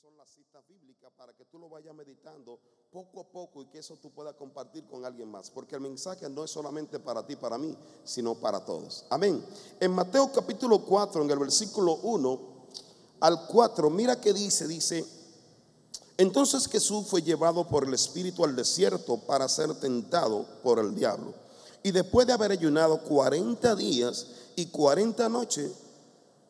son las citas bíblicas para que tú lo vayas meditando poco a poco y que eso tú puedas compartir con alguien más. Porque el mensaje no es solamente para ti, para mí, sino para todos. Amén. En Mateo capítulo 4, en el versículo 1 al 4, mira que dice, dice, entonces Jesús fue llevado por el Espíritu al desierto para ser tentado por el diablo. Y después de haber ayunado 40 días y 40 noches,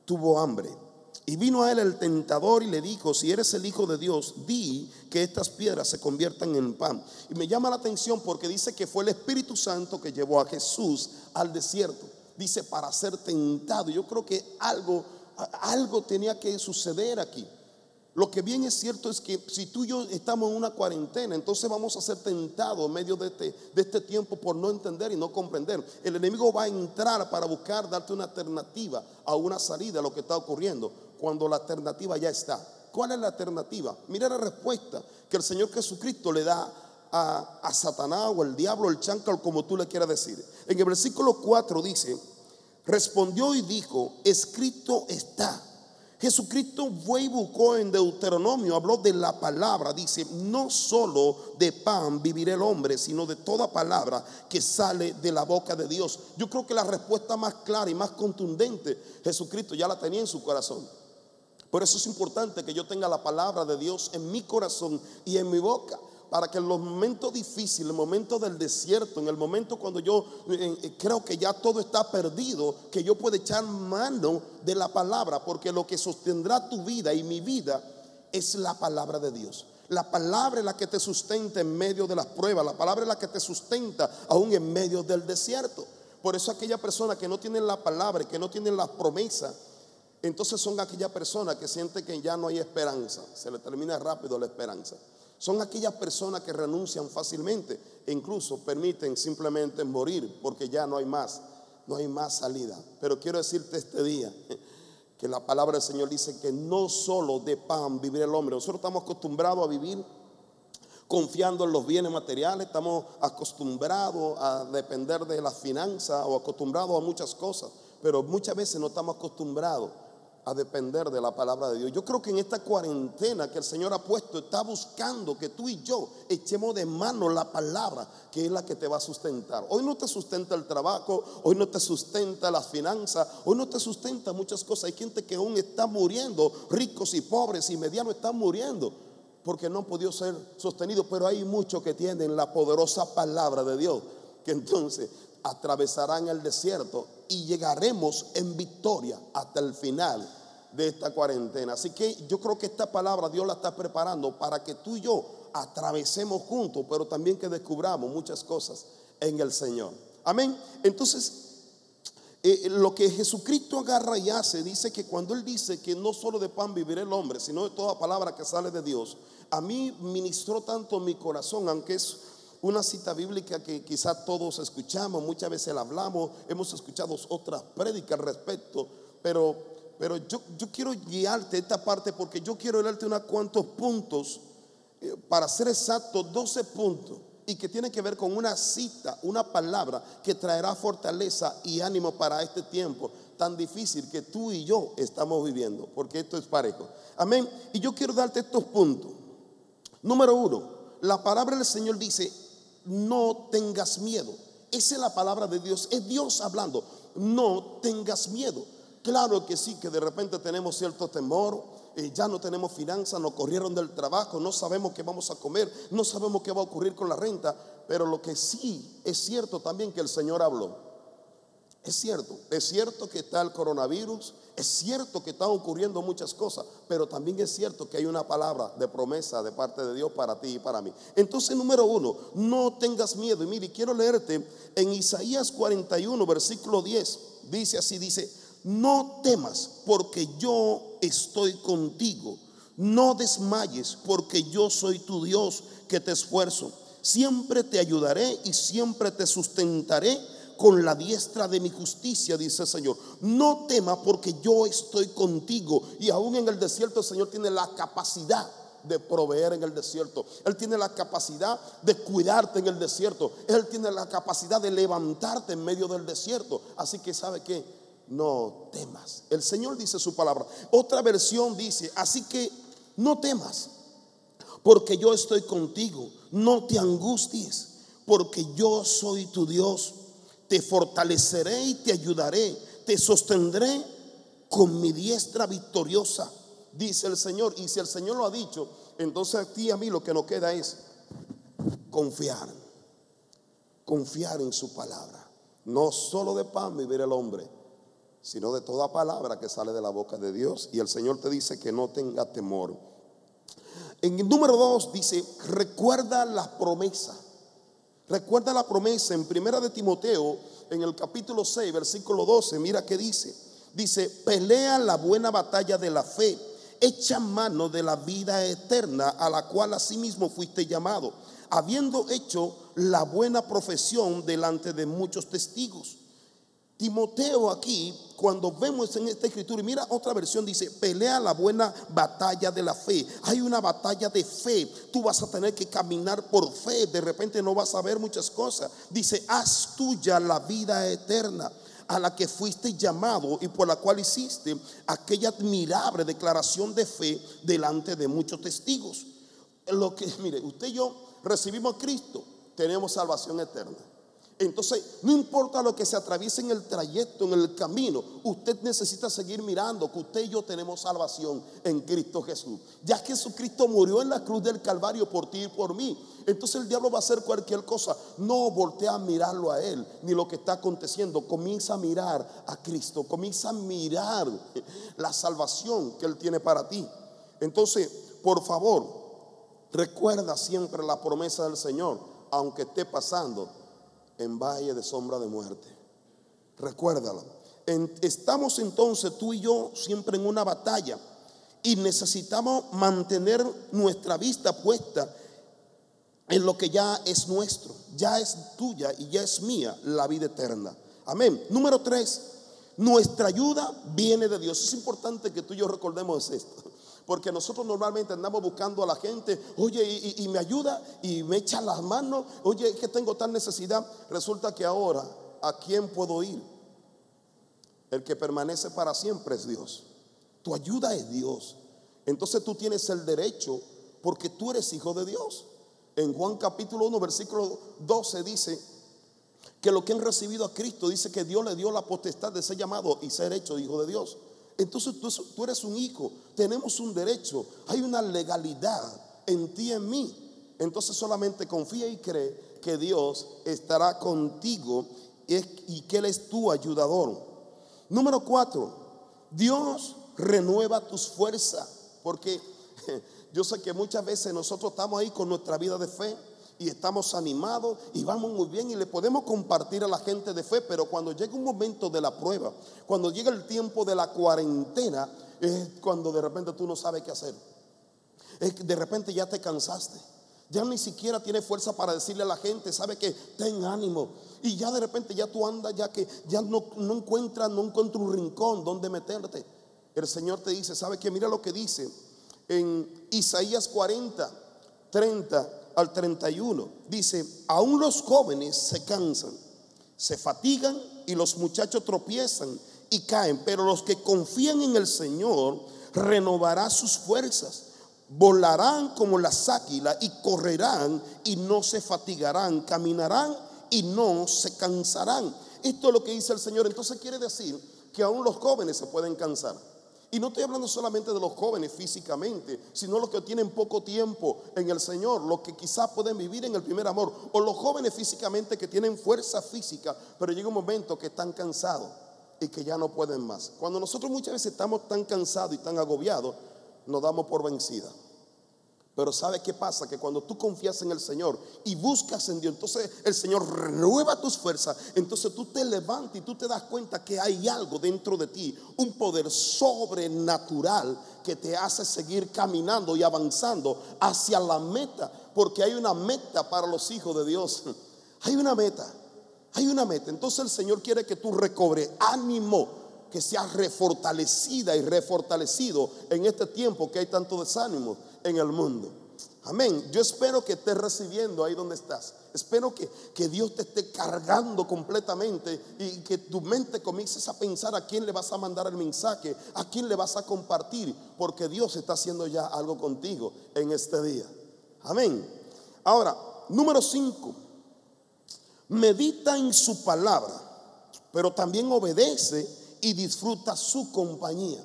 tuvo hambre. Y vino a él el tentador y le dijo, si eres el Hijo de Dios, di que estas piedras se conviertan en pan. Y me llama la atención porque dice que fue el Espíritu Santo que llevó a Jesús al desierto. Dice, para ser tentado. Yo creo que algo, algo tenía que suceder aquí. Lo que bien es cierto es que si tú y yo estamos en una cuarentena, entonces vamos a ser tentados en medio de este, de este tiempo por no entender y no comprender. El enemigo va a entrar para buscar darte una alternativa a una salida a lo que está ocurriendo, cuando la alternativa ya está. ¿Cuál es la alternativa? Mira la respuesta que el Señor Jesucristo le da a, Satanás o el diablo, el chancal, como tú le quieras decir. En el versículo 4 dice, respondió y dijo, escrito está. Jesucristo fue y buscó en Deuteronomio, habló de la palabra, dice, no solo de pan vivirá el hombre, sino de toda palabra que sale de la boca de Dios. Yo creo que la respuesta más clara y más contundente, Jesucristo ya la tenía en su corazón. Por eso es importante que yo tenga la palabra de Dios en mi corazón y en mi boca para que en los momentos difíciles, en el momento del desierto, en el momento cuando yo eh, eh, creo que ya todo está perdido, que yo pueda echar mano de la palabra, porque lo que sostendrá tu vida y mi vida es la palabra de Dios. La palabra es la que te sustenta en medio de las pruebas, la palabra es la que te sustenta aún en medio del desierto. Por eso aquella persona que no tiene la palabra, que no tiene la promesa, entonces son aquella persona que siente que ya no hay esperanza, se le termina rápido la esperanza. Son aquellas personas que renuncian fácilmente e incluso permiten simplemente morir porque ya no hay más, no hay más salida. Pero quiero decirte este día que la palabra del Señor dice que no solo de pan vivirá el hombre. Nosotros estamos acostumbrados a vivir confiando en los bienes materiales, estamos acostumbrados a depender de las finanzas o acostumbrados a muchas cosas, pero muchas veces no estamos acostumbrados a depender de la palabra de Dios. Yo creo que en esta cuarentena que el Señor ha puesto está buscando que tú y yo echemos de mano la palabra que es la que te va a sustentar. Hoy no te sustenta el trabajo, hoy no te sustenta las finanzas, hoy no te sustenta muchas cosas. Hay gente que aún está muriendo, ricos y pobres y medianos están muriendo porque no han podido ser sostenidos, pero hay muchos que tienen la poderosa palabra de Dios, que entonces atravesarán el desierto y llegaremos en victoria hasta el final de esta cuarentena. Así que yo creo que esta palabra Dios la está preparando para que tú y yo atravesemos juntos, pero también que descubramos muchas cosas en el Señor. Amén. Entonces, eh, lo que Jesucristo agarra y hace, dice que cuando Él dice que no solo de pan vivirá el hombre, sino de toda palabra que sale de Dios, a mí ministró tanto mi corazón, aunque es una cita bíblica que quizá todos escuchamos, muchas veces la hablamos, hemos escuchado otras prédicas al respecto, pero, pero yo, yo quiero guiarte esta parte porque yo quiero darte unos cuantos puntos, eh, para ser exacto, 12 puntos, y que tiene que ver con una cita, una palabra que traerá fortaleza y ánimo para este tiempo tan difícil que tú y yo estamos viviendo, porque esto es parejo. Amén. Y yo quiero darte estos puntos. Número uno, la palabra del Señor dice, no tengas miedo. Esa es la palabra de Dios, es Dios hablando, no tengas miedo. Claro que sí, que de repente tenemos cierto temor, eh, ya no tenemos finanzas, nos corrieron del trabajo, no sabemos qué vamos a comer, no sabemos qué va a ocurrir con la renta, pero lo que sí es cierto también que el Señor habló. Es cierto, es cierto que está el coronavirus, es cierto que están ocurriendo muchas cosas, pero también es cierto que hay una palabra de promesa de parte de Dios para ti y para mí. Entonces, número uno, no tengas miedo. Y mire, quiero leerte en Isaías 41, versículo 10. Dice así, dice, no temas porque yo estoy contigo. No desmayes porque yo soy tu Dios que te esfuerzo. Siempre te ayudaré y siempre te sustentaré con la diestra de mi justicia, dice el Señor. No tema porque yo estoy contigo. Y aún en el desierto el Señor tiene la capacidad de proveer en el desierto. Él tiene la capacidad de cuidarte en el desierto. Él tiene la capacidad de levantarte en medio del desierto. Así que sabe que no temas. El Señor dice su palabra. Otra versión dice, así que no temas, porque yo estoy contigo, no te angusties, porque yo soy tu Dios, te fortaleceré y te ayudaré, te sostendré con mi diestra victoriosa, dice el Señor. Y si el Señor lo ha dicho, entonces a ti y a mí lo que nos queda es confiar, confiar en su palabra. No solo de pan vivir el hombre, sino de toda palabra que sale de la boca de Dios. Y el Señor te dice que no tenga temor. En el número dos dice, recuerda la promesa. Recuerda la promesa en Primera de Timoteo, en el capítulo 6, versículo 12. Mira qué dice. Dice, pelea la buena batalla de la fe. Echa mano de la vida eterna a la cual asimismo fuiste llamado, habiendo hecho la buena profesión delante de muchos testigos. Timoteo aquí, cuando vemos en esta escritura, y mira otra versión, dice, pelea la buena batalla de la fe. Hay una batalla de fe. Tú vas a tener que caminar por fe. De repente no vas a ver muchas cosas. Dice, haz tuya la vida eterna a la que fuiste llamado y por la cual hiciste aquella admirable declaración de fe delante de muchos testigos. Lo que, mire, usted y yo recibimos a Cristo tenemos salvación eterna. Entonces, no importa lo que se atraviese en el trayecto, en el camino, usted necesita seguir mirando que usted y yo tenemos salvación en Cristo Jesús. Ya Jesucristo murió en la cruz del Calvario por ti y por mí. Entonces el diablo va a hacer cualquier cosa. No voltea a mirarlo a él, ni lo que está aconteciendo. Comienza a mirar a Cristo. Comienza a mirar la salvación que Él tiene para ti. Entonces, por favor, recuerda siempre la promesa del Señor aunque esté pasando en valle de sombra de muerte. Recuérdalo. estamos entonces tú y yo siempre en una batalla y necesitamos mantener nuestra vista puesta en lo que ya es nuestro, ya es tuya y ya es mía la vida eterna. Amén. Número tres, nuestra ayuda viene de Dios. Es importante que tú y yo recordemos esto. Porque nosotros normalmente andamos buscando a la gente, oye, y, me ayuda y me echa las manos, oye, que tengo tal necesidad. Resulta que ahora, ¿a quién puedo ir? El que permanece para siempre es Dios. Tu ayuda es Dios. Entonces tú tienes el derecho porque tú eres hijo de Dios. En Juan capítulo 1, versículo 12 dice que lo que han recibido a Cristo dice que Dios le dio la potestad de ser llamado y ser hecho hijo de Dios. Entonces tú, eres un hijo, tenemos un derecho, hay una legalidad en ti en mí. Entonces solamente confía y cree que Dios estará contigo y que Él es tu ayudador. Número cuatro, Dios renueva tus fuerzas, porque yo sé que muchas veces nosotros estamos ahí con nuestra vida de fe y estamos animados y vamos muy bien y le podemos compartir a la gente de fe, pero cuando llega un momento de la prueba, cuando llega el tiempo de la cuarentena, es cuando de repente tú no sabes qué hacer. De repente ya te cansaste. Ya ni siquiera tienes fuerza para decirle a la gente, sabe que ten ánimo. Y ya de repente ya tú andas, ya que ya no, no encuentras, no encuentras un rincón donde meterte. El Señor te dice, sabe que mira lo que dice en Isaías 40, 30 al 31. Dice, aún los jóvenes se cansan, se fatigan y los muchachos tropiezan y caen, pero los que confían en el Señor renovará sus fuerzas. Volarán como las águilas y correrán y no se fatigarán, caminarán y no se cansarán. Esto es lo que dice el Señor. Entonces quiere decir que aún los jóvenes se pueden cansar. Y no estoy hablando solamente de los jóvenes físicamente, sino los que tienen poco tiempo en el Señor, los que quizás pueden vivir en el primer amor, o los jóvenes físicamente que tienen fuerza física, pero llega un momento que están cansados y que ya no pueden más. Cuando nosotros muchas veces estamos tan cansados y tan agobiados, nos damos por vencida. Pero ¿sabe qué pasa? Que cuando tú confías en el Señor y buscas en Dios, entonces el Señor renueva tus fuerzas. Entonces tú te levantas y tú te das cuenta que hay algo dentro de ti, un poder sobrenatural que te hace seguir caminando y avanzando hacia la meta. Porque hay una meta para los hijos de Dios. Hay una meta. Hay una meta. Entonces el Señor quiere que tú recobres ánimo, que seas refortalecida y refortalecido en este tiempo que hay tanto desánimo en el mundo. Amén. Yo espero que estés recibiendo ahí donde estás. Espero que, que, Dios te esté cargando completamente y que tu mente comiences a pensar a quién le vas a mandar el mensaje, a quién le vas a compartir, porque Dios está haciendo ya algo contigo en este día. Amén. Ahora, número 5. Medita en su palabra, pero también obedece y disfruta su compañía.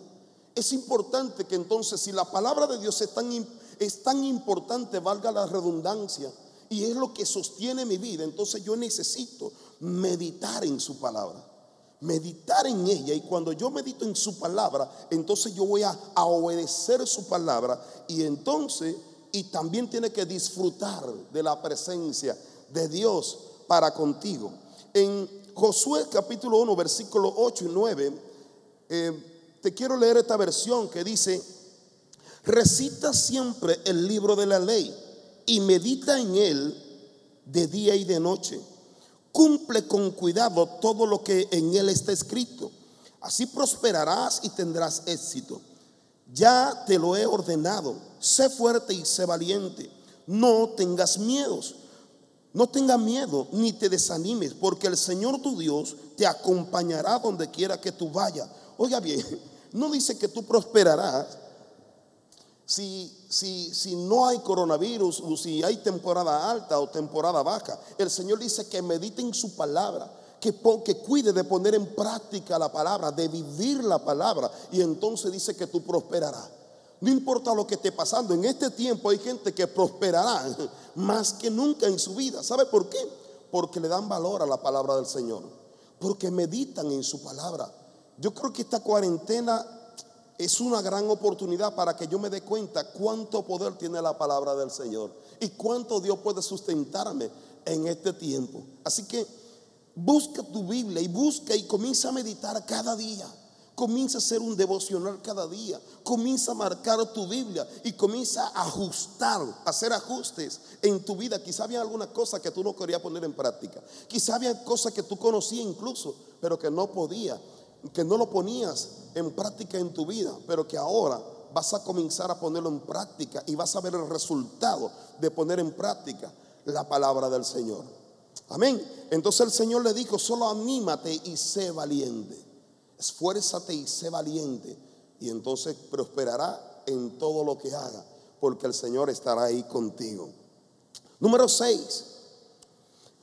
Es importante que entonces si la palabra de Dios es tan es tan importante, valga la redundancia, y es lo que sostiene mi vida. Entonces yo necesito meditar en su palabra, meditar en ella. Y cuando yo medito en su palabra, entonces yo voy a, obedecer su palabra. Y entonces, y también tiene que disfrutar de la presencia de Dios para contigo. En Josué capítulo 1, versículo 8 y 9, eh, te quiero leer esta versión que dice, recita siempre el libro de la ley y medita en él de día y de noche. Cumple con cuidado todo lo que en él está escrito. Así prosperarás y tendrás éxito. Ya te lo he ordenado. Sé fuerte y sé valiente. No tengas miedos. No tengas miedo ni te desanimes, porque el Señor tu Dios te acompañará donde quiera que tú vayas. Oiga bien, no dice que tú prosperarás, si, si, si no hay coronavirus o si hay temporada alta o temporada baja. El Señor dice que medite en su palabra, que, que cuide de poner en práctica la palabra, de vivir la palabra. Y entonces dice que tú prosperarás. No importa lo que esté pasando, en este tiempo hay gente que prosperará más que nunca en su vida. ¿Sabe por qué? Porque le dan valor a la palabra del Señor, porque meditan en su palabra. Yo creo que esta cuarentena es una gran oportunidad para que yo me dé cuenta cuánto poder tiene la palabra del Señor y cuánto Dios puede sustentarme en este tiempo. Así que busca tu Biblia y busca y comienza a meditar cada día. Comienza a hacer un devocional cada día. Comienza a marcar tu Biblia y comienza a ajustar, a hacer ajustes en tu vida. Quizá había alguna cosa que tú no querías poner en práctica. Quizá había cosas que tú conocías incluso, pero que no podías que no lo ponías en práctica en tu vida, pero que ahora vas a comenzar a ponerlo en práctica y vas a ver el resultado de poner en práctica la palabra del Señor. Amén. Entonces el Señor le dijo, solo anímate y sé valiente. Esfuérzate y sé valiente. Y entonces prosperará en todo lo que haga, porque el Señor estará ahí contigo. Número 6.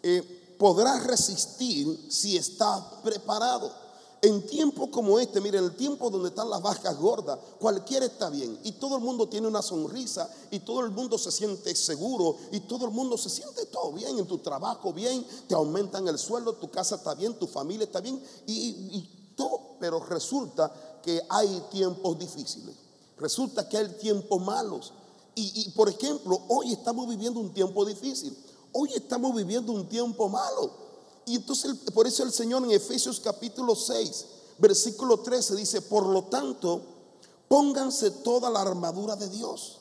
Eh, podrás resistir si estás preparado. En tiempos como este, miren, el tiempo donde están las vacas gordas, cualquiera está bien. Y todo el mundo tiene una sonrisa y todo el mundo se siente seguro y todo el mundo se siente todo bien en tu trabajo, bien, te aumentan el sueldo, tu casa está bien, tu familia está bien. Y, todo, pero resulta que hay tiempos difíciles, resulta que hay tiempos malos. Y, y por ejemplo, hoy estamos viviendo un tiempo difícil, hoy estamos viviendo un tiempo malo. Y entonces por eso el Señor en Efesios capítulo 6, versículo 13 dice, por lo tanto, pónganse toda la armadura de Dios.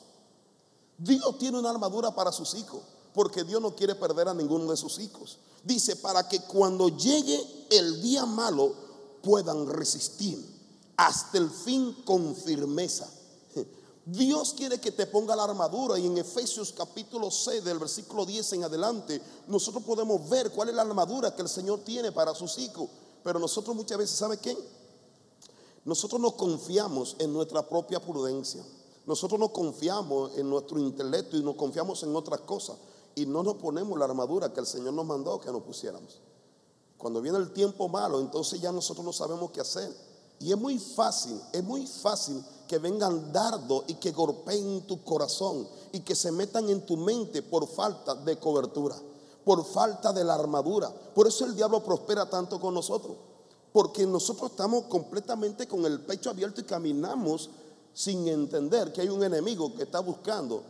Dios tiene una armadura para sus hijos, porque Dios no quiere perder a ninguno de sus hijos. Dice, para que cuando llegue el día malo puedan resistir hasta el fin con firmeza. Dios quiere que te ponga la armadura y en Efesios capítulo 6 del versículo 10 en adelante nosotros podemos ver cuál es la armadura que el Señor tiene para sus hijos. Pero nosotros muchas veces, ¿sabe qué? Nosotros nos confiamos en nuestra propia prudencia. Nosotros nos confiamos en nuestro intelecto y nos confiamos en otras cosas y no nos ponemos la armadura que el Señor nos mandó que nos pusiéramos. Cuando viene el tiempo malo, entonces ya nosotros no sabemos qué hacer. Y es muy fácil, es muy fácil que vengan dardos y que golpeen tu corazón y que se metan en tu mente por falta de cobertura, por falta de la armadura. Por eso el diablo prospera tanto con nosotros, porque nosotros estamos completamente con el pecho abierto y caminamos sin entender que hay un enemigo que está buscando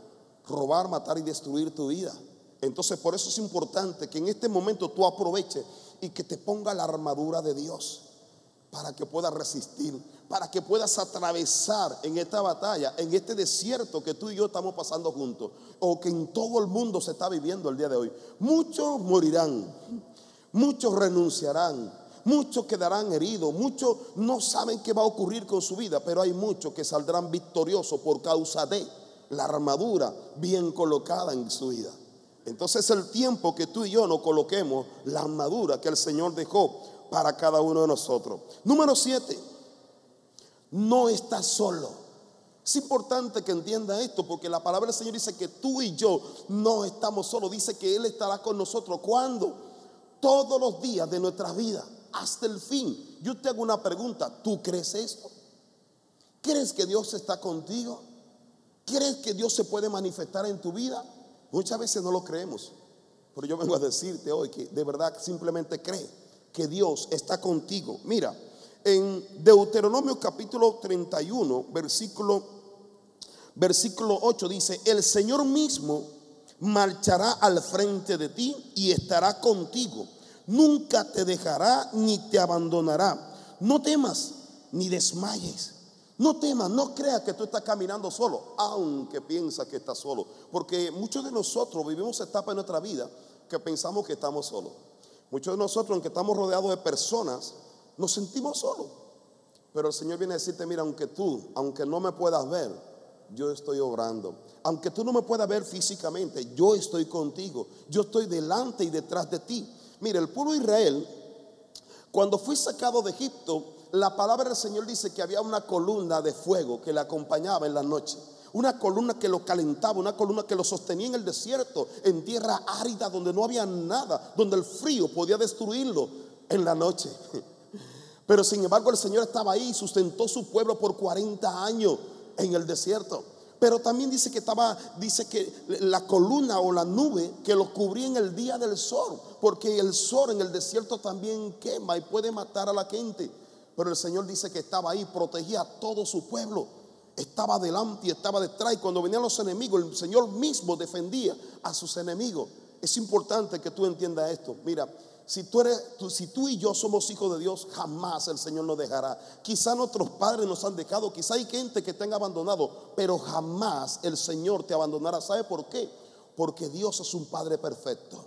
robar, matar y destruir tu vida. Entonces por eso es importante que en este momento tú aproveches y que te ponga la armadura de Dios para que puedas resistir para que puedas atravesar en esta batalla, en este desierto que tú y yo estamos pasando juntos, o que en todo el mundo se está viviendo el día de hoy. Muchos morirán, muchos renunciarán, muchos quedarán heridos, muchos no saben qué va a ocurrir con su vida, pero hay muchos que saldrán victoriosos por causa de la armadura bien colocada en su vida. Entonces es el tiempo que tú y yo nos coloquemos la armadura que el Señor dejó para cada uno de nosotros. Número siete, no estás solo. Es importante que entienda esto porque la palabra del Señor dice que tú y yo no estamos solos. Dice que Él estará con nosotros. ¿Cuándo? Todos los días de nuestra vida, hasta el fin. Yo te hago una pregunta. ¿Tú crees esto? ¿Crees que Dios está contigo? ¿Crees que Dios se puede manifestar en tu vida? Muchas veces no lo creemos, pero yo vengo a decirte hoy que de verdad simplemente cree que Dios está contigo. Mira, en Deuteronomio capítulo 31, versículo, versículo 8 dice, el Señor mismo marchará al frente de ti y estará contigo. Nunca te dejará ni te abandonará. No temas ni desmayes no temas, no creas que tú estás caminando solo, aunque piensas que estás solo. Porque muchos de nosotros vivimos etapas en nuestra vida que pensamos que estamos solos. Muchos de nosotros, aunque estamos rodeados de personas, nos sentimos solos. Pero el Señor viene a decirte, mira, aunque tú, aunque no me puedas ver, yo estoy obrando. Aunque tú no me puedas ver físicamente, yo estoy contigo. Yo estoy delante y detrás de ti. Mira, el pueblo Israel, cuando fui sacado de Egipto, la palabra del Señor dice que había una columna de fuego que le acompañaba en la noche. Una columna que lo calentaba, una columna que lo sostenía en el desierto, en tierra árida donde no había nada, donde el frío podía destruirlo en la noche. Pero sin embargo el Señor estaba ahí y sustentó su pueblo por 40 años en el desierto. Pero también dice que estaba, dice que la columna o la nube que lo cubría en el día del sol, porque el sol en el desierto también quema y puede matar a la gente. Pero el Señor dice que estaba ahí, protegía a todo su pueblo. Estaba delante y estaba detrás. Y cuando venían los enemigos, el Señor mismo defendía a sus enemigos. Es importante que tú entiendas esto. Mira, si tú, y yo somos hijos de Dios, jamás el Señor nos dejará. Quizá nuestros padres nos han dejado, quizá hay gente que te abandonado, pero jamás el Señor te abandonará. ¿Sabe por qué? Porque Dios es un Padre perfecto.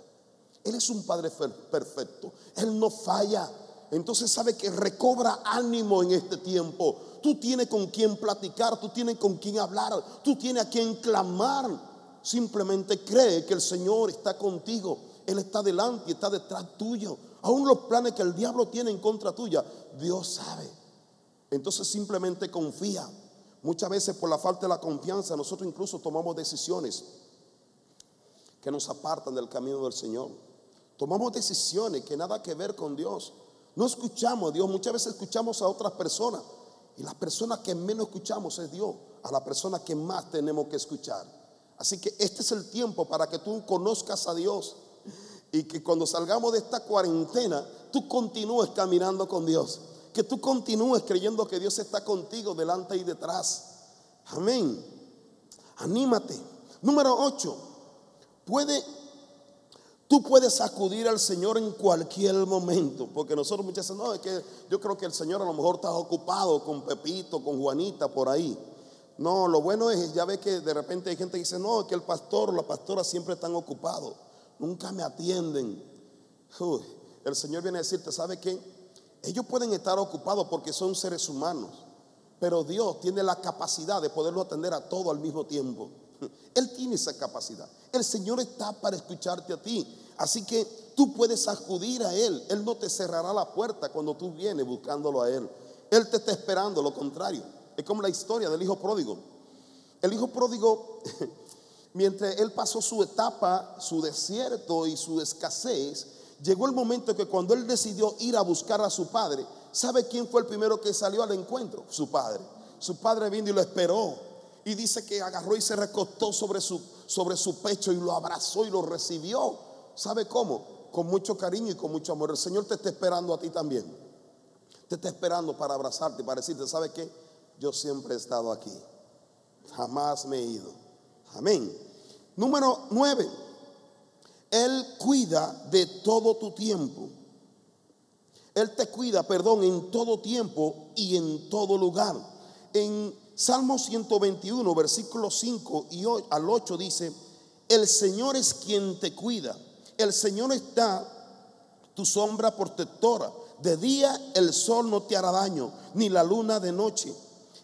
Él es un Padre perfecto. Él no falla entonces sabe que recobra ánimo en este tiempo. Tú tienes con quien platicar, tú tienes con quien hablar, tú tienes a quien clamar. Simplemente cree que el Señor está contigo. Él está delante y está detrás tuyo. Aún los planes que el diablo tiene en contra tuya, Dios sabe. Entonces simplemente confía. Muchas veces por la falta de la confianza nosotros incluso tomamos decisiones que nos apartan del camino del Señor. Tomamos decisiones que nada que ver con Dios. No escuchamos a Dios, muchas veces escuchamos a otras personas. Y la persona que menos escuchamos es Dios, a la persona que más tenemos que escuchar. Así que este es el tiempo para que tú conozcas a Dios y que cuando salgamos de esta cuarentena, tú continúes caminando con Dios. Que tú continúes creyendo que Dios está contigo delante y detrás. Amén. Anímate. Número 8. Puede Tú puedes acudir al Señor en cualquier momento, porque nosotros muchas veces, no, es que yo creo que el Señor a lo mejor está ocupado con Pepito, con Juanita, por ahí. No, lo bueno es, ya ve que de repente hay gente que dice, no, que el pastor o la pastora siempre están ocupados, nunca me atienden. el Señor viene a decirte, ¿sabe qué? Ellos pueden estar ocupados porque son seres humanos, pero Dios tiene la capacidad de poderlo atender a todo al mismo tiempo. Él tiene esa capacidad. El Señor está para escucharte a ti. Así que tú puedes acudir a Él. Él no te cerrará la puerta cuando tú vienes buscándolo a Él. Él te está esperando, lo contrario. Es como la historia del hijo pródigo. El hijo pródigo, mientras él pasó su etapa, su desierto y su escasez, llegó el momento que cuando él decidió ir a buscar a su padre, ¿sabe quién fue el primero que salió al encuentro? Su padre. Su padre vino y lo esperó. Y dice que agarró y se recostó sobre su, sobre su pecho y lo abrazó y lo recibió. ¿Sabe cómo? Con mucho cariño y con mucho amor. El Señor te está esperando a ti también. Te está esperando para abrazarte, para decirte, ¿sabe qué? Yo siempre he estado aquí. Jamás me he ido. Amén. Número nueve. Él cuida de todo tu tiempo. Él te cuida, perdón, en todo tiempo y en todo lugar. En Salmo 121, versículo 5 y al 8 dice, el Señor es quien te cuida el Señor está tu sombra protectora. De día el sol no te hará daño, ni la luna de noche.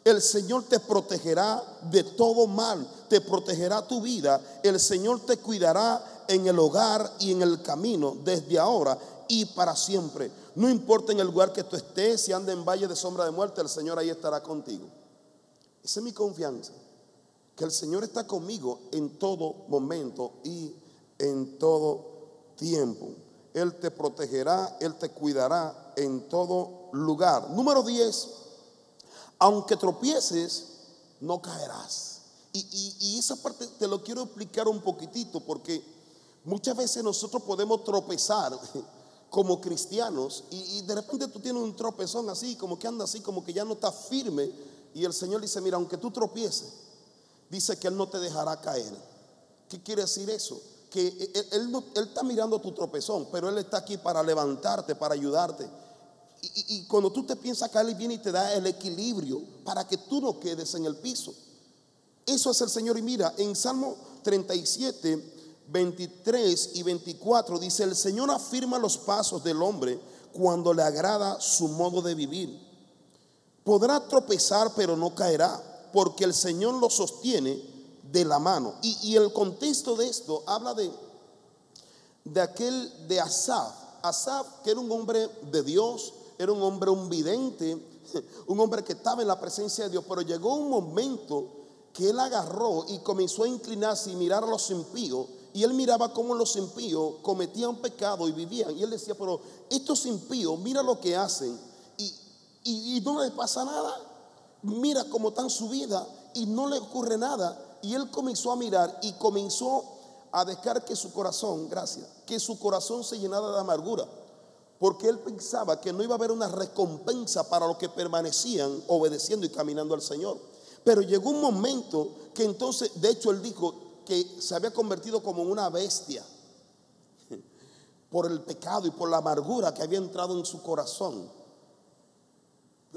El Señor te protegerá de todo mal, te protegerá tu vida. El Señor te cuidará en el hogar y en el camino desde ahora y para siempre. No importa en el lugar que tú estés, si anda en valle de sombra de muerte, el Señor ahí estará contigo. Esa es mi confianza, que el Señor está conmigo en todo momento y en todo tiempo. Él te protegerá, Él te cuidará en todo lugar. Número 10, aunque tropieces, no caerás. Y, y, esa parte te lo quiero explicar un poquitito porque muchas veces nosotros podemos tropezar como cristianos y, de repente tú tienes un tropezón así, como que anda así, como que ya no está firme y el Señor dice, mira, aunque tú tropieces, dice que Él no te dejará caer. ¿Qué quiere decir eso? Que Él, él, está mirando tu tropezón, pero Él está aquí para levantarte, para ayudarte. Y, y, cuando tú te piensas caer, Él viene y te da el equilibrio para que tú no quedes en el piso. Eso es el Señor. Y mira, en Salmo 37, 23 y 24 dice, el Señor afirma los pasos del hombre cuando le agrada su modo de vivir. Podrá tropezar, pero no caerá, porque el Señor lo sostiene de la mano. Y, el contexto de esto habla de, de aquel de Asaf. Asaf, que era un hombre de Dios, era un hombre un vidente, un hombre que estaba en la presencia de Dios, pero llegó un momento que él agarró y comenzó a inclinarse y mirar a los impíos y él miraba cómo los impíos cometían pecado y vivían. Y él decía, pero estos impíos, mira lo que hacen no les pasa nada. Mira cómo están su vida y no le ocurre nada. Y él comenzó a mirar y comenzó a dejar que su corazón, gracias, que su corazón se llenara de amargura. Porque él pensaba que no iba a haber una recompensa para los que permanecían obedeciendo y caminando al Señor. Pero llegó un momento que entonces, de hecho, él dijo, que se había convertido como una bestia por el pecado y por la amargura que había entrado en su corazón.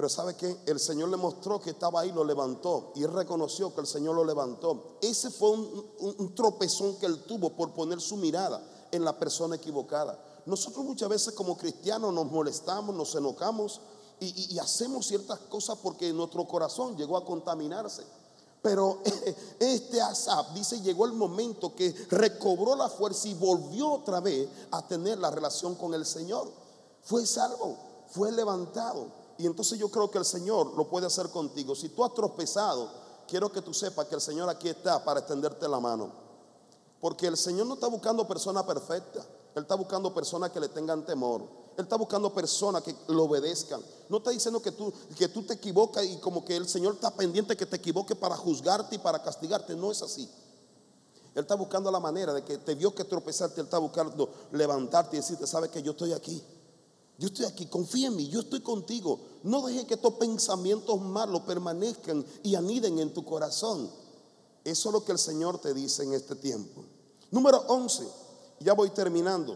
Pero ¿sabe qué? El Señor le mostró que estaba ahí, lo levantó y él reconoció que el Señor lo levantó. Ese fue un, tropezón que él tuvo por poner su mirada en la persona equivocada. Nosotros muchas veces como cristianos nos molestamos, nos enojamos y hacemos ciertas cosas porque nuestro corazón llegó a contaminarse. Pero este Asaf dice, llegó el momento que recobró la fuerza y volvió otra vez a tener la relación con el Señor. Fue salvo, fue levantado. Y entonces yo creo que el Señor lo puede hacer contigo. Si tú has tropezado, quiero que tú sepas que el Señor aquí está para extenderte la mano. Porque el Señor no está buscando personas perfectas. Él está buscando personas que le tengan temor. Él está buscando personas que lo obedezcan. No está diciendo que tú, que tú te equivocas y como que el Señor está pendiente que te equivoque para juzgarte y para castigarte. No es así. Él está buscando la manera de que te vio que tropezarte. Él está buscando levantarte y decirte, sabes que yo estoy aquí. Yo estoy aquí, confía en mí, yo estoy contigo. No dejes que estos pensamientos malos permanezcan y aniden en tu corazón. Eso es lo que el Señor te dice en este tiempo. Número 11, ya voy terminando.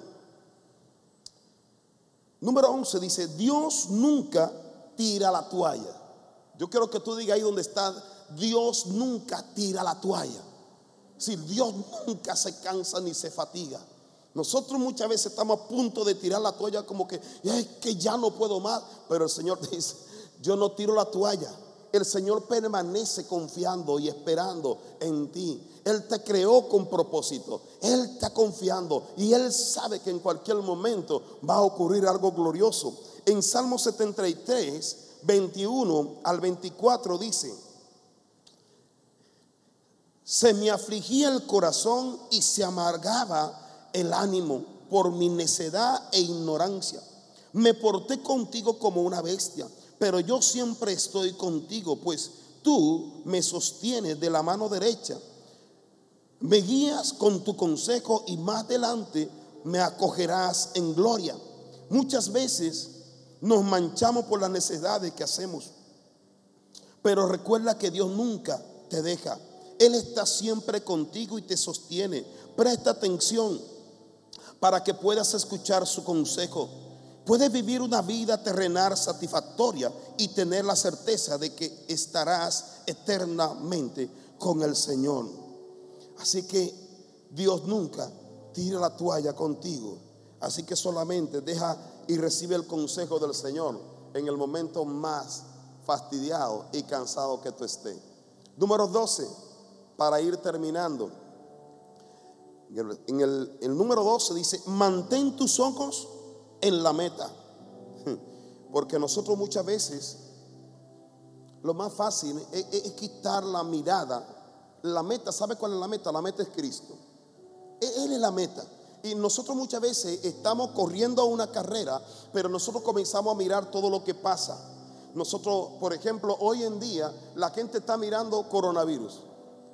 Número 11 dice, Dios nunca tira la toalla. Yo quiero que tú digas ahí donde está, Dios nunca tira la toalla. Si Dios nunca se cansa ni se fatiga. Nosotros muchas veces estamos a punto de tirar la toalla como que, es que ya no puedo más. Pero el Señor dice, yo no tiro la toalla. El Señor permanece confiando y esperando en ti. Él te creó con propósito. Él está confiando y Él sabe que en cualquier momento va a ocurrir algo glorioso. En Salmo 73, 21 al 24 dice, se me afligía el corazón y se amargaba el ánimo por mi necedad e ignorancia. Me porté contigo como una bestia, pero yo siempre estoy contigo, pues tú me sostienes de la mano derecha me guías con tu consejo y más adelante me acogerás en gloria. Muchas veces nos manchamos por las necesidades que hacemos, pero recuerda que Dios nunca te deja. Él está siempre contigo y te sostiene. Presta atención para que puedas escuchar su consejo. Puedes vivir una vida terrenal satisfactoria y tener la certeza de que estarás eternamente con el Señor. Así que Dios nunca tira la toalla contigo. Así que solamente deja y recibe el consejo del Señor en el momento más fastidiado y cansado que tú estés. Número 12, para ir terminando. En el, el número 12 dice, mantén tus ojos en la meta. Porque nosotros muchas veces lo más fácil es, quitar la mirada. La meta, ¿sabe cuál es la meta? La meta es Cristo. E, Él es la meta. Y nosotros muchas veces estamos corriendo a una carrera, pero nosotros comenzamos a mirar todo lo que pasa. Nosotros, por ejemplo, hoy en día la gente está mirando coronavirus.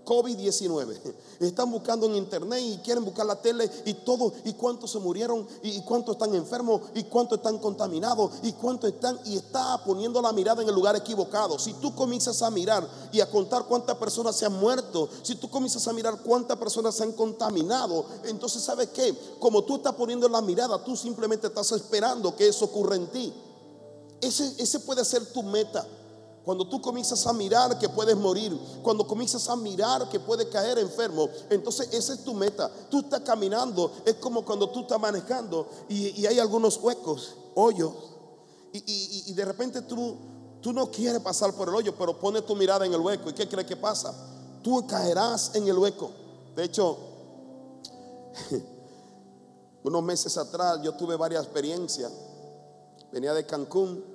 COVID-19. Están buscando en internet y quieren buscar la tele y todo, y cuántos se murieron, y cuántos están enfermos, y cuántos están contaminados, y cuántos están, y está poniendo la mirada en el lugar equivocado. Si tú comienzas a mirar y a contar cuántas personas se han muerto, si tú comienzas a mirar cuántas personas se han contaminado, entonces sabes qué, como tú estás poniendo la mirada, tú simplemente estás esperando que eso ocurra en ti. Ese, ese puede ser tu meta. Cuando tú comienzas a mirar que puedes morir, cuando comienzas a mirar que puedes caer enfermo, entonces esa es tu meta. Tú estás caminando, es como cuando tú estás manejando y, hay algunos huecos, hoyos, y, de repente tú, tú no quieres pasar por el hoyo, pero pones tu mirada en el hueco. ¿Y qué crees que pasa? Tú caerás en el hueco. De hecho, unos meses atrás yo tuve varias experiencias. Venía de Cancún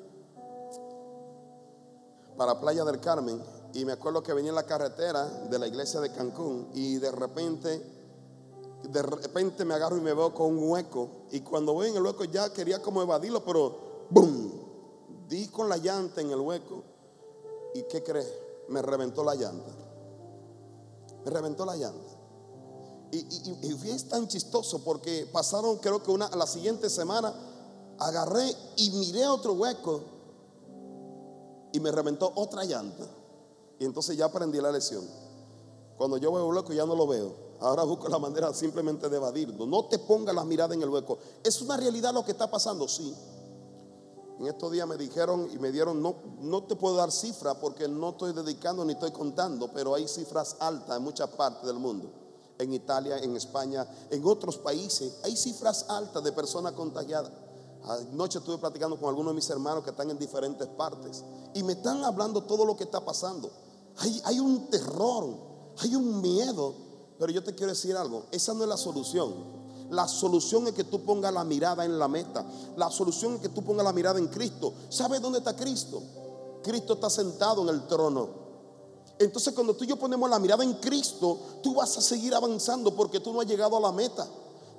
para Playa del Carmen y me acuerdo que venía en la carretera de la iglesia de Cancún y de repente, de repente me agarro y me veo con un hueco y cuando voy en el hueco ya quería como evadirlo, pero ¡boom! Di con la llanta en el hueco y ¿qué crees? Me reventó la llanta. Me reventó la llanta. Y, y, tan chistoso porque pasaron creo que una, la siguiente semana agarré y miré otro hueco y me reventó otra llanta. Y entonces ya aprendí la lección. Cuando yo veo hueco ya no lo veo. Ahora busco la manera simplemente de evadirlo. No te ponga la mirada en el hueco. ¿Es una realidad lo que está pasando? Sí. En estos días me dijeron y me dieron, no, no te puedo dar cifra porque no estoy dedicando ni estoy contando, pero hay cifras altas en muchas partes del mundo. En Italia, en España, en otros países, hay cifras altas de personas contagiadas. Anoche estuve platicando con algunos de mis hermanos que están en diferentes partes y me están hablando todo lo que está pasando. Hay, hay un terror, hay un miedo, pero yo te quiero decir algo, esa no es la solución. La solución es que tú pongas la mirada en la meta. La solución es que tú pongas la mirada en Cristo. ¿Sabes dónde está Cristo? Cristo está sentado en el trono. Entonces cuando tú y yo ponemos la mirada en Cristo, tú vas a seguir avanzando porque tú no has llegado a la meta.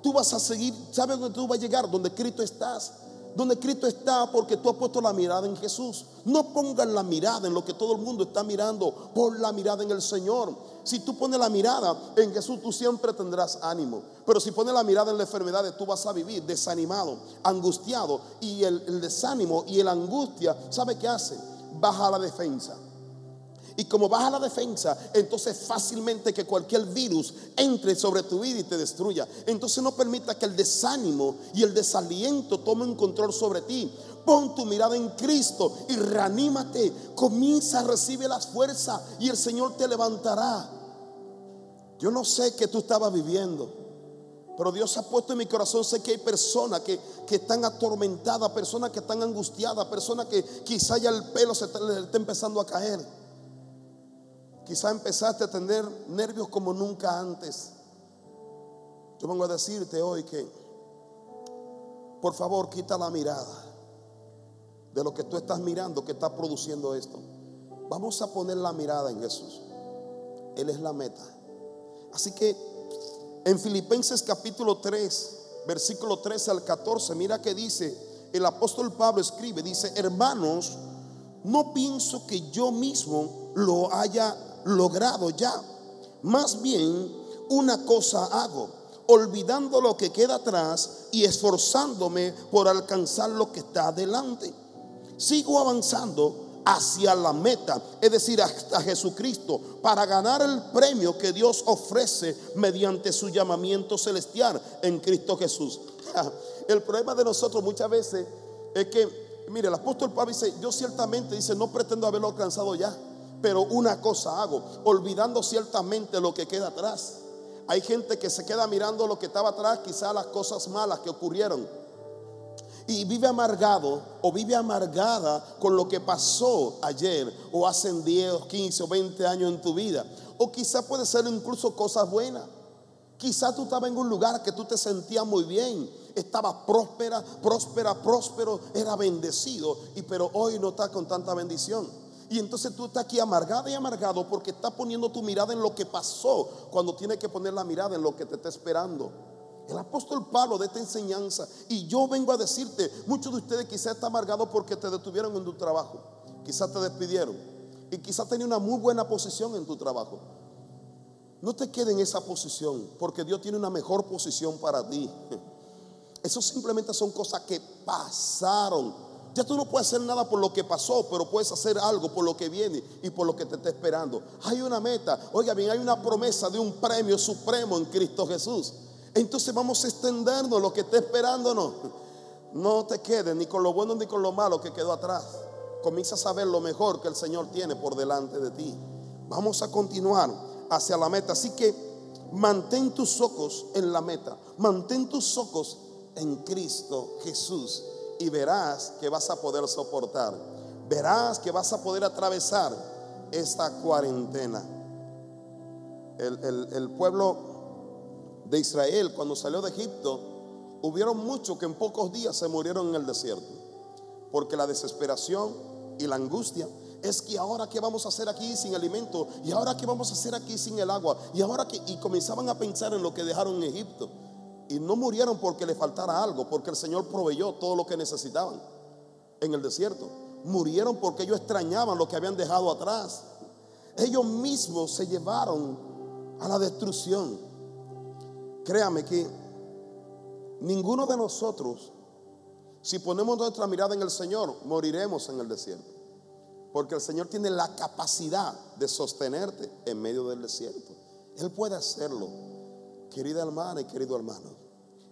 Tú vas a seguir, ¿sabes dónde tú vas a llegar? Donde Cristo estás. Donde Cristo está porque tú has puesto la mirada en Jesús. No pongas la mirada en lo que todo el mundo está mirando. Pon la mirada en el Señor. Si tú pones la mirada en Jesús, tú siempre tendrás ánimo. Pero si pones la mirada en la enfermedad, tú vas a vivir desanimado, angustiado. Y el, el desánimo y la angustia, ¿sabe qué hace? Baja la defensa. Y como baja la defensa, entonces fácilmente que cualquier virus entre sobre tu vida y te destruya. Entonces no permita que el desánimo y el desaliento tomen control sobre ti. Pon tu mirada en Cristo y reanímate. Comienza a recibir las fuerzas y el Señor te levantará. Yo no sé qué tú estabas viviendo. Pero Dios ha puesto en mi corazón, sé que hay personas que, están atormentadas, personas que están angustiadas, personas que quizá ya el pelo se está, está empezando a caer. Quizá empezaste a tener nervios como nunca antes. Yo vengo a decirte hoy que, por favor, quita la mirada de lo que tú estás mirando que está produciendo esto. Vamos a poner la mirada en Jesús. Él es la meta. Así que en Filipenses capítulo 3, versículo 13 al 14, mira que dice, el apóstol Pablo escribe, dice, hermanos, no pienso que yo mismo lo haya logrado ya. Más bien, una cosa hago, olvidando lo que queda atrás y esforzándome por alcanzar lo que está adelante. Sigo avanzando hacia la meta, es decir, hasta Jesucristo, para ganar el premio que Dios ofrece mediante su llamamiento celestial en Cristo Jesús. El problema de nosotros muchas veces es que, mire, el apóstol Pablo dice, yo ciertamente dice, no pretendo haberlo alcanzado ya pero una cosa hago, olvidando ciertamente lo que queda atrás. Hay gente que se queda mirando lo que estaba atrás, quizá las cosas malas que ocurrieron. y vive amargado o vive amargada con lo que pasó ayer o hace 10, 15 o 20 años en tu vida. O quizá puede ser incluso cosas buenas. Quizá tú estabas en un lugar que tú te sentías muy bien, estaba próspera, próspera, próspero, era bendecido, y pero hoy no está con tanta bendición. Y entonces tú estás aquí amargada y amargado porque estás poniendo tu mirada en lo que pasó cuando tienes que poner la mirada en lo que te está esperando. El apóstol Pablo de esta enseñanza, y yo vengo a decirte, muchos de ustedes quizás están amargados porque te detuvieron en tu trabajo, quizás te despidieron, y quizás tenía una muy buena posición en tu trabajo. No te quedes en esa posición, porque Dios tiene una mejor posición para ti. Eso simplemente son cosas que pasaron. Ya tú no puedes hacer nada por lo que pasó, pero puedes hacer algo por lo que viene y por lo que te está esperando. Hay una meta, oiga bien, hay una promesa de un premio supremo en Cristo Jesús. Entonces vamos a extendernos lo que está esperándonos. No te quedes ni con lo bueno ni con lo malo que quedó atrás. Comienza a saber lo mejor que el Señor tiene por delante de ti. Vamos a continuar hacia la meta. Así que mantén tus ojos en la meta. Mantén tus ojos en Cristo Jesús y verás que vas a poder soportar. Verás que vas a poder atravesar esta cuarentena. El, el pueblo de Israel cuando salió de Egipto, hubieron muchos que en pocos días se murieron en el desierto. Porque la desesperación y la angustia es que ahora qué vamos a hacer aquí sin alimento y ahora qué vamos a hacer aquí sin el agua y ahora que y comenzaban a pensar en lo que dejaron en Egipto y no murieron porque le faltara algo, porque el Señor proveyó todo lo que necesitaban en el desierto. Murieron porque ellos extrañaban lo que habían dejado atrás. Ellos mismos se llevaron a la destrucción. Créame que ninguno de nosotros, si ponemos nuestra mirada en el Señor, moriremos en el desierto. Porque el Señor tiene la capacidad de sostenerte en medio del desierto. Él puede hacerlo. Querida hermana y querido hermano,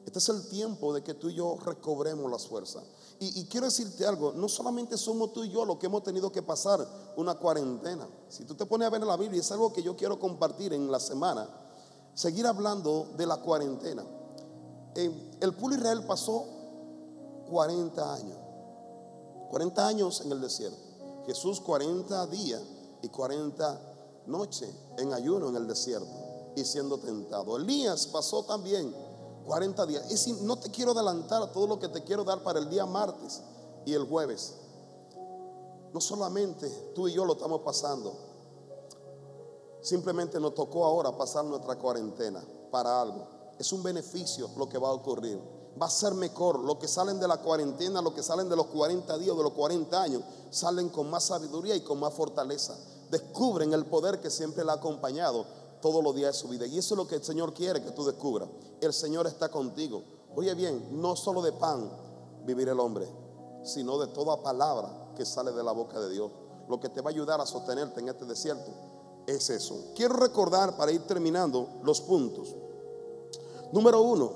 este es el tiempo de que tú y yo recobremos las fuerzas. Y, quiero decirte algo, no solamente somos tú y yo los que hemos tenido que pasar una cuarentena. Si tú te pones a ver en la Biblia, es algo que yo quiero compartir en la semana seguir hablando de la cuarentena. el pueblo Israel pasó 40 años. 40 años en el desierto. Jesús 40 días y 40 noches en ayuno en el desierto y siendo tentado. Elías pasó también 40 días. Y si no te quiero adelantar todo lo que te quiero dar para el día martes y el jueves. No solamente tú y yo lo estamos pasando, Simplemente nos tocó ahora pasar nuestra cuarentena para algo. Es un beneficio lo que va a ocurrir. Va a ser mejor. Los que salen de la cuarentena, los que salen de los 40 días, de los 40 años, salen con más sabiduría y con más fortaleza. Descubren el poder que siempre le ha acompañado todos los días de su vida. Y eso es lo que el Señor quiere que tú descubras. El Señor está contigo. Oye bien, no solo de pan vivir el hombre, sino de toda palabra que sale de la boca de Dios. Lo que te va a ayudar a sostenerte en este desierto es eso. Quiero recordar para ir terminando los puntos. Número uno,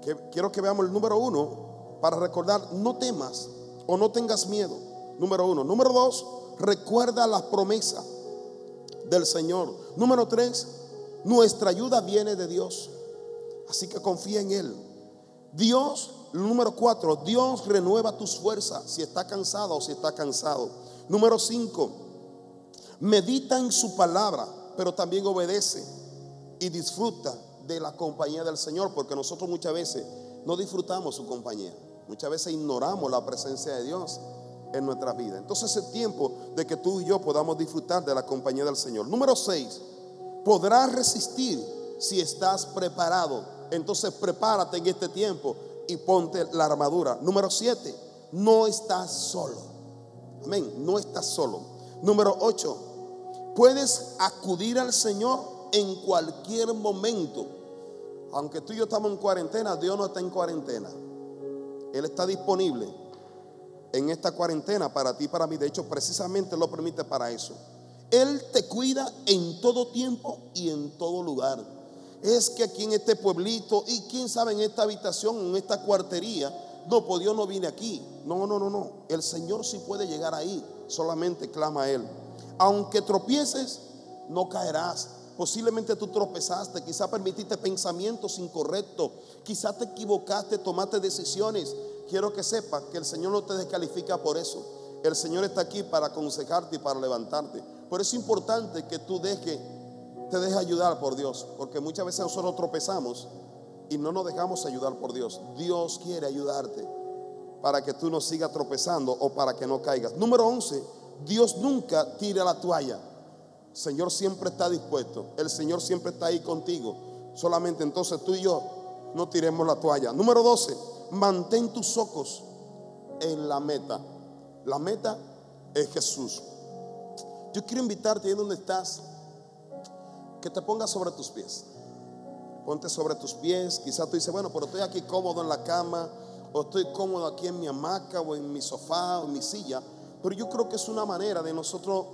que quiero que veamos el número uno para recordar, no temas o no tengas miedo. Número uno. Número dos, recuerda la promesa del Señor. Número tres, nuestra ayuda viene de Dios. Así que confía en Él. Dios, número cuatro, Dios renueva tus fuerzas si está cansado o si está cansado. Número cinco, medita en su palabra, pero también obedece y disfruta de la compañía del Señor, porque nosotros muchas veces no disfrutamos su compañía, muchas veces ignoramos la presencia de Dios en nuestra vida. Entonces es tiempo de que tú y yo podamos disfrutar de la compañía del Señor. Número 6, podrás resistir si estás preparado. Entonces prepárate en este tiempo y ponte la armadura. Número 7, no estás solo. Amén, no estás solo. Número 8, puedes acudir al Señor en cualquier momento. Aunque tú y yo estamos en cuarentena, Dios no está en cuarentena. Él está disponible en esta cuarentena para ti y para mí. De hecho, precisamente lo permite para eso. Él te cuida en todo tiempo y en todo lugar. Es que aquí en este pueblito y quién sabe en esta habitación, en esta cuartería, no, pues Dios no viene aquí. No, no, no, no. El Señor sí puede llegar ahí. Solamente clama a Él. Aunque tropieces, no caerás. Posiblemente tú tropezaste, quizá permitiste pensamientos incorrectos, quizá te equivocaste, tomaste decisiones quiero que sepas que el Señor no te descalifica por eso. El Señor está aquí para aconsejarte y para levantarte. Por eso es importante que tú te dejes ayudar por Dios, porque muchas veces nosotros tropezamos y no nos dejamos ayudar por Dios. Dios quiere ayudarte para que tú no sigas tropezando o para que no caigas. Número 11, Dios nunca tira la toalla. El Señor siempre está dispuesto. El Señor siempre está ahí contigo. Solamente entonces tú y yo no tiremos la toalla. Número 12, mantén tus ojos en la meta. La meta es Jesús. Yo quiero invitarte ahí donde estás, que te pongas sobre tus pies. Ponte sobre tus pies. Quizás tú dices, bueno, pero estoy aquí cómodo en la cama, o estoy cómodo aquí en mi hamaca, o en mi sofá, o en mi silla. Pero yo creo que es una manera de nosotros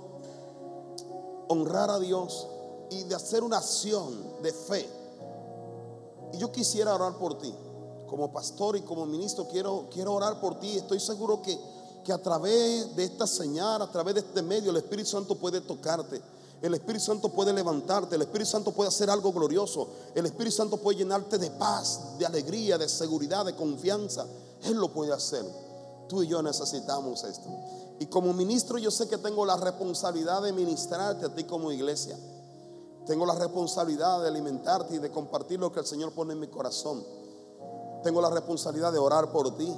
honrar a Dios y de hacer una acción de fe. Y yo quisiera orar por ti. Como pastor y como ministro quiero, quiero orar por ti. Estoy seguro que, que a través de esta señal, a través de este medio, el Espíritu Santo puede tocarte. El Espíritu Santo puede levantarte, el Espíritu Santo puede hacer algo glorioso, el Espíritu Santo puede llenarte de paz, de alegría, de seguridad, de confianza. Él lo puede hacer. Tú y yo necesitamos esto. Y como ministro yo sé que tengo la responsabilidad de ministrarte a ti como iglesia. Tengo la responsabilidad de alimentarte y de compartir lo que el Señor pone en mi corazón. Tengo la responsabilidad de orar por ti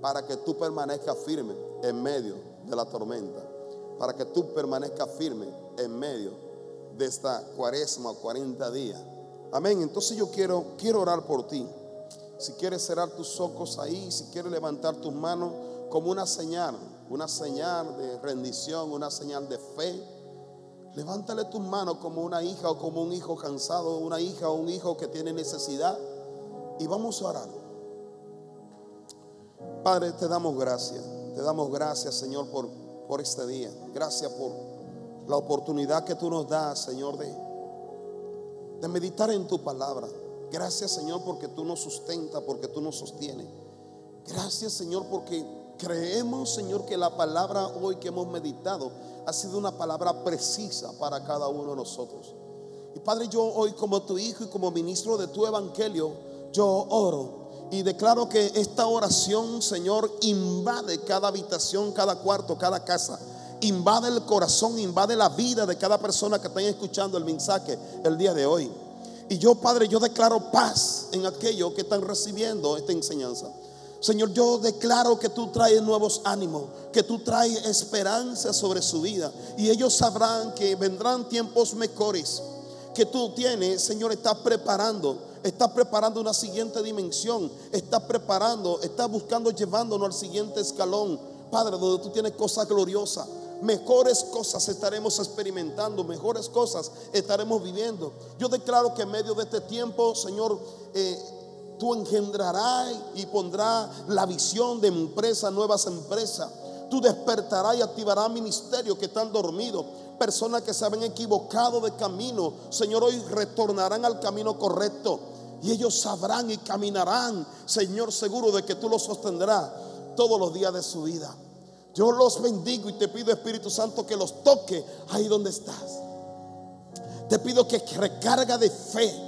para que tú permanezcas firme en medio de la tormenta. Para que tú permanezcas firme en medio de esta cuaresma o 40 días. Amén. Entonces yo quiero, quiero orar por ti. Si quieres cerrar tus ojos ahí, si quieres levantar tus manos como una señal una señal de rendición, una señal de fe. Levántale tus manos como una hija o como un hijo cansado, una hija o un hijo que tiene necesidad. Y vamos a orar. Padre, te damos gracias. Te damos gracias, Señor, por, por este día. Gracias por la oportunidad que tú nos das, Señor, de, de meditar en tu palabra. Gracias, Señor, porque tú nos sustenta, porque tú nos sostienes. Gracias, Señor, porque Creemos, Señor, que la palabra hoy que hemos meditado ha sido una palabra precisa para cada uno de nosotros. Y Padre, yo hoy como tu hijo y como ministro de tu evangelio, yo oro y declaro que esta oración, Señor, invade cada habitación, cada cuarto, cada casa. Invade el corazón, invade la vida de cada persona que está escuchando el mensaje el día de hoy. Y yo, Padre, yo declaro paz en aquellos que están recibiendo esta enseñanza. Señor, yo declaro que tú traes nuevos ánimos, que tú traes esperanza sobre su vida. Y ellos sabrán que vendrán tiempos mejores, que tú tienes, Señor, estás preparando. Estás preparando una siguiente dimensión. Estás preparando, estás buscando llevándonos al siguiente escalón. Padre, donde tú tienes cosas gloriosas. Mejores cosas estaremos experimentando, mejores cosas estaremos viviendo. Yo declaro que en medio de este tiempo, Señor, eh, Tú engendrarás y pondrás la visión de empresas, nuevas empresas. Tú despertarás y activarás ministerios que están dormidos. Personas que se habían equivocado de camino. Señor, hoy retornarán al camino correcto. Y ellos sabrán y caminarán, Señor, seguro de que tú los sostendrás todos los días de su vida. Yo los bendigo y te pido, Espíritu Santo, que los toque ahí donde estás. Te pido que recarga de fe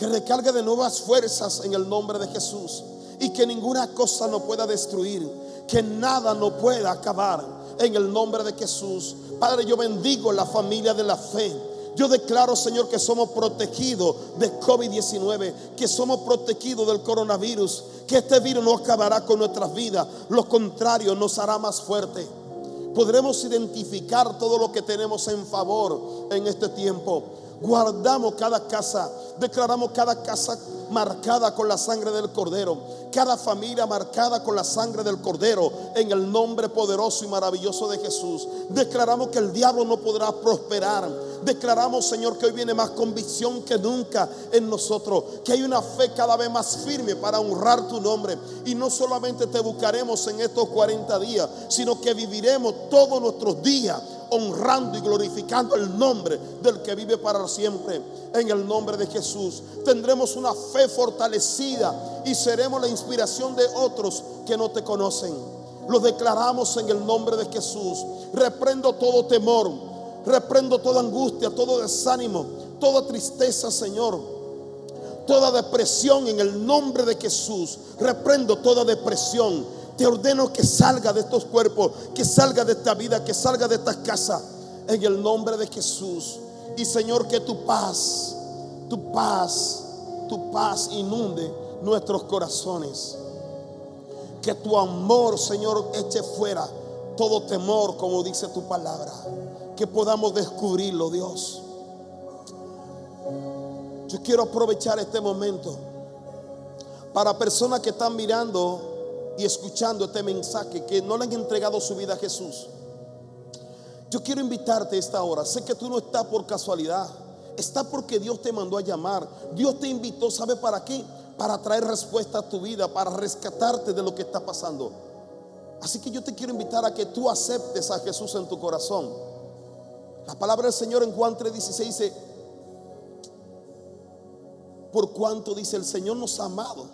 que recargue de nuevas fuerzas en el nombre de Jesús y que ninguna cosa no pueda destruir, que nada no pueda acabar en el nombre de Jesús. Padre, yo bendigo la familia de la fe. Yo declaro, Señor, que somos protegidos de COVID-19, que somos protegidos del coronavirus, que este virus no acabará con nuestras vidas, lo contrario, nos hará más fuerte. Podremos identificar todo lo que tenemos en favor en este tiempo guardamos cada casa, declaramos cada casa marcada con la sangre del Cordero, cada familia marcada con la sangre del Cordero, en el nombre poderoso y maravilloso de Jesús. Declaramos que el diablo no podrá prosperar. Declaramos, Señor, que hoy viene más convicción que nunca en nosotros, que hay una fe cada vez más firme para honrar tu nombre. Y no solamente te buscaremos en estos 40 días, sino que viviremos todos nuestros días honrando y glorificando el nombre del que vive para siempre. En el nombre de Jesús tendremos una fe fortalecida y seremos la inspiración de otros que no te conocen. Lo declaramos en el nombre de Jesús. Reprendo todo temor, reprendo toda angustia, todo desánimo, toda tristeza, Señor. toda depresión en el nombre de Jesús. Reprendo toda depresión. Te ordeno que salga de estos cuerpos, que salga de esta vida, que salga de esta casa. En el nombre de Jesús. Y Señor, que tu paz, tu paz, tu paz inunde nuestros corazones. Que tu amor, Señor, eche fuera todo temor, como dice tu palabra. Que podamos descubrirlo, Dios. Yo quiero aprovechar este momento para personas que están mirando y escuchando este mensaje, que no le han entregado su vida a Jesús. Yo quiero invitarte esta hora. Sé que tú no estás por casualidad. Está porque Dios te mandó a llamar. Dios te invitó, ¿sabe para qué? Para traer respuesta a tu vida, para rescatarte de lo que está pasando. Así que yo te quiero invitar a que tú aceptes a Jesús en tu corazón. La palabra del Señor en Juan 3:16 dice, por cuanto dice el Señor nos ha amado.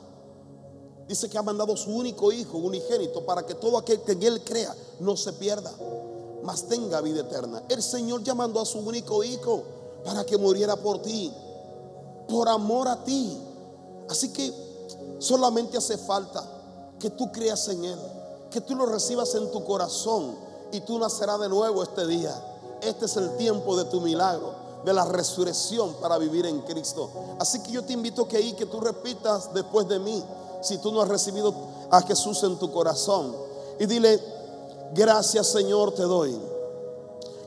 Dice que ha mandado su único hijo, unigénito, para que todo aquel que en él crea no se pierda, mas tenga vida eterna. El Señor ya mandó a su único hijo para que muriera por ti, por amor a ti. Así que solamente hace falta que tú creas en Él, que tú lo recibas en tu corazón y tú nacerás de nuevo este día. Este es el tiempo de tu milagro de la resurrección para vivir en Cristo. Así que yo te invito que ahí que tú repitas después de mí, si tú no has recibido a Jesús en tu corazón, y dile, gracias Señor te doy.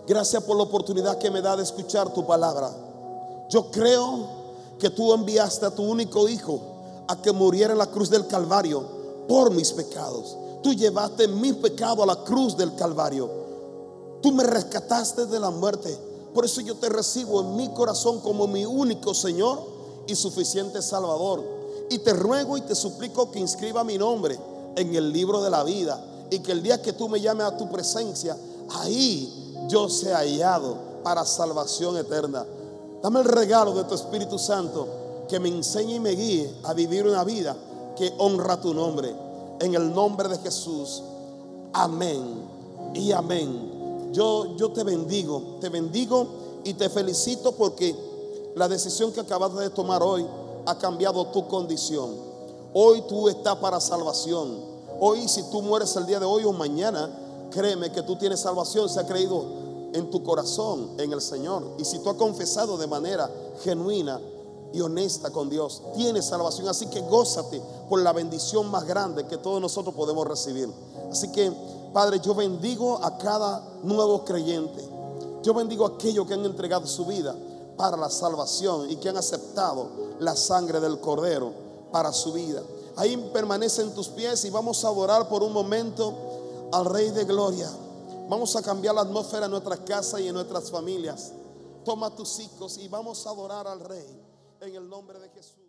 Gracias por la oportunidad que me da de escuchar tu palabra. Yo creo que tú enviaste a tu único hijo a que muriera en la cruz del Calvario por mis pecados. Tú llevaste mi pecado a la cruz del Calvario. Tú me rescataste de la muerte por eso yo te recibo en mi corazón como mi único Señor y suficiente Salvador. Y te ruego y te suplico que inscriba mi nombre en el libro de la vida y que el día que tú me llames a tu presencia, ahí yo sea hallado para salvación eterna. Dame el regalo de tu Espíritu Santo que me enseñe y me guíe a vivir una vida que honra tu nombre. En el nombre de Jesús. Amén y amén. Yo, yo te bendigo, te bendigo y te felicito porque la decisión que acabas de tomar hoy ha cambiado tu condición. Hoy tú estás para salvación. Hoy si tú mueres el día de hoy o mañana, créeme que tú tienes salvación, se ha creído en tu corazón en el Señor. Y si tú has confesado de manera genuina y honesta con Dios, tienes salvación. Así que gózate por la bendición más grande que todos nosotros podemos recibir. Así que Padre, yo bendigo a cada nuevo creyente. Yo bendigo a aquellos que han entregado su vida para la salvación y que han aceptado la sangre del Cordero para su vida. Ahí permanece en tus pies y vamos a adorar por un momento al Rey de Gloria. Vamos a cambiar la atmósfera en nuestras casas y en nuestras familias. Toma tus hijos y vamos a adorar al Rey en el nombre de Jesús.